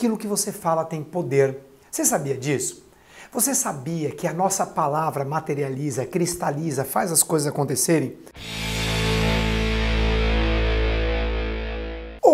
Aquilo que você fala tem poder. Você sabia disso? Você sabia que a nossa palavra materializa, cristaliza, faz as coisas acontecerem?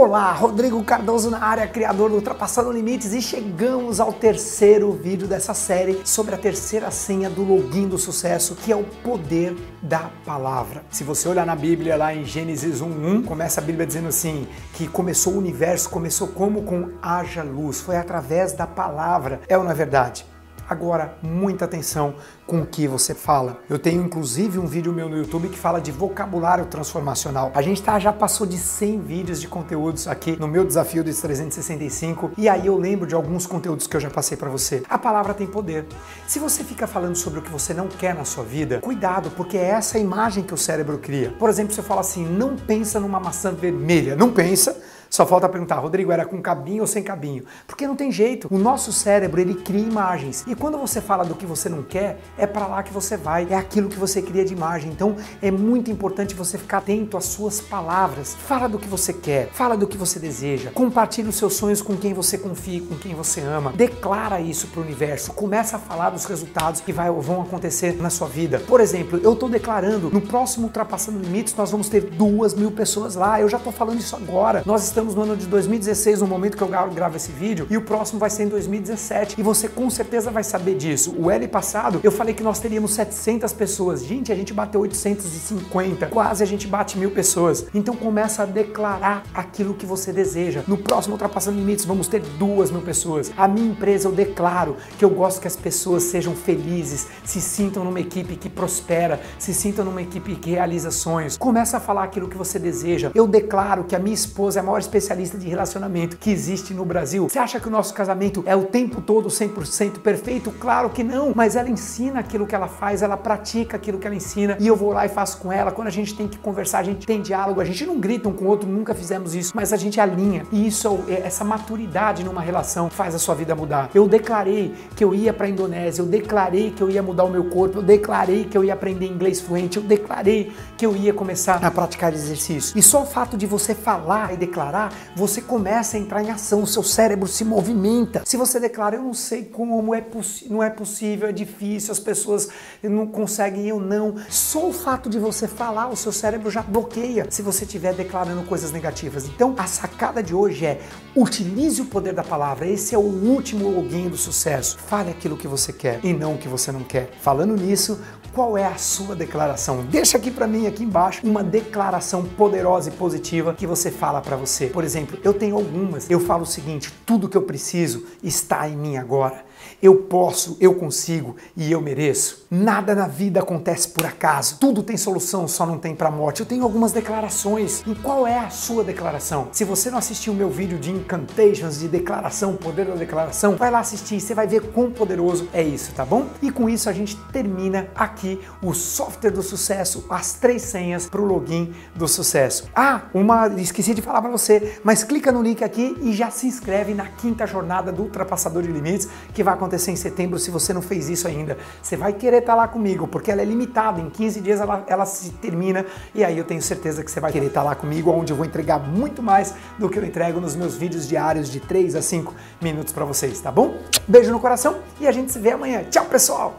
Olá, Rodrigo Cardoso na área, criador do Ultrapassando Limites, e chegamos ao terceiro vídeo dessa série sobre a terceira senha do login do sucesso, que é o poder da palavra. Se você olhar na Bíblia, lá em Gênesis 1:1, começa a Bíblia dizendo assim: que começou o universo, começou como com haja luz, foi através da palavra. É ou não é verdade? Agora, muita atenção com o que você fala. Eu tenho inclusive um vídeo meu no YouTube que fala de vocabulário transformacional. A gente tá, já passou de 100 vídeos de conteúdos aqui no meu desafio dos 365 e aí eu lembro de alguns conteúdos que eu já passei para você. A palavra tem poder. Se você fica falando sobre o que você não quer na sua vida, cuidado, porque é essa imagem que o cérebro cria. Por exemplo, se eu falo assim, não pensa numa maçã vermelha, não pensa, só falta perguntar, Rodrigo, era com cabinho ou sem cabinho? Porque não tem jeito. O nosso cérebro, ele cria imagens. E quando você fala do que você não quer, é para lá que você vai. É aquilo que você cria de imagem. Então, é muito importante você ficar atento às suas palavras. Fala do que você quer, fala do que você deseja. Compartilhe os seus sonhos com quem você confia, com quem você ama. Declara isso para o universo. Começa a falar dos resultados que vai, vão acontecer na sua vida. Por exemplo, eu estou declarando, no próximo Ultrapassando Limites, nós vamos ter duas mil pessoas lá. Eu já estou falando isso agora. Nós estamos no ano de 2016, no momento que eu gravo esse vídeo, e o próximo vai ser em 2017. E você com certeza vai saber disso. O L passado, eu falei que nós teríamos 700 pessoas. Gente, a gente bateu 850. Quase a gente bate mil pessoas. Então começa a declarar aquilo que você deseja. No próximo Ultrapassando Limites, vamos ter duas mil pessoas. A minha empresa, eu declaro que eu gosto que as pessoas sejam felizes, se sintam numa equipe que prospera, se sintam numa equipe que realiza sonhos. Começa a falar aquilo que você deseja. Eu declaro que a minha esposa é a maior especialista de relacionamento que existe no Brasil. Você acha que o nosso casamento é o tempo todo 100% perfeito? Claro que não, mas ela ensina aquilo que ela faz, ela pratica aquilo que ela ensina e eu vou lá e faço com ela. Quando a gente tem que conversar, a gente tem diálogo, a gente não grita um com o outro, nunca fizemos isso, mas a gente alinha. E isso, é, essa maturidade numa relação faz a sua vida mudar. Eu declarei que eu ia para a Indonésia, eu declarei que eu ia mudar o meu corpo, eu declarei que eu ia aprender inglês fluente, eu declarei que eu ia começar a praticar exercício. E só o fato de você falar e declarar você começa a entrar em ação, o seu cérebro se movimenta. Se você declara, eu não sei como, é não é possível, é difícil, as pessoas não conseguem, eu não. Só o fato de você falar, o seu cérebro já bloqueia se você estiver declarando coisas negativas. Então, a sacada de hoje é utilize o poder da palavra. Esse é o último login do sucesso. Fale aquilo que você quer e não o que você não quer. Falando nisso, qual é a sua declaração? Deixa aqui para mim aqui embaixo uma declaração poderosa e positiva que você fala para você. Por exemplo, eu tenho algumas. Eu falo o seguinte: tudo que eu preciso está em mim agora. Eu posso, eu consigo e eu mereço. Nada na vida acontece por acaso. Tudo tem solução, só não tem para morte. Eu tenho algumas declarações. E qual é a sua declaração? Se você não assistiu o meu vídeo de incantations, de declaração, poder da declaração, vai lá assistir, você vai ver quão poderoso é isso, tá bom? E com isso a gente termina aqui o software do sucesso, as três senhas para o login do sucesso. Ah, uma esqueci de falar para você, mas clica no link aqui e já se inscreve na quinta jornada do Ultrapassador de Limites que vai acontecer em setembro se você não fez isso ainda. Você vai querer estar tá lá comigo, porque ela é limitada, em 15 dias ela, ela se termina e aí eu tenho certeza que você vai querer estar tá lá comigo, onde eu vou entregar muito mais do que eu entrego nos meus vídeos diários de 3 a 5 minutos para vocês, tá bom? Beijo no coração e a gente se vê amanhã. Tchau, pessoal!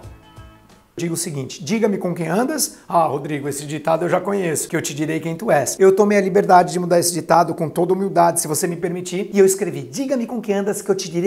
Diga o seguinte: diga-me com quem andas. Ah, Rodrigo, esse ditado eu já conheço, que eu te direi quem tu és. Eu tomei a liberdade de mudar esse ditado com toda humildade, se você me permitir, e eu escrevi: diga-me com quem andas, que eu te direi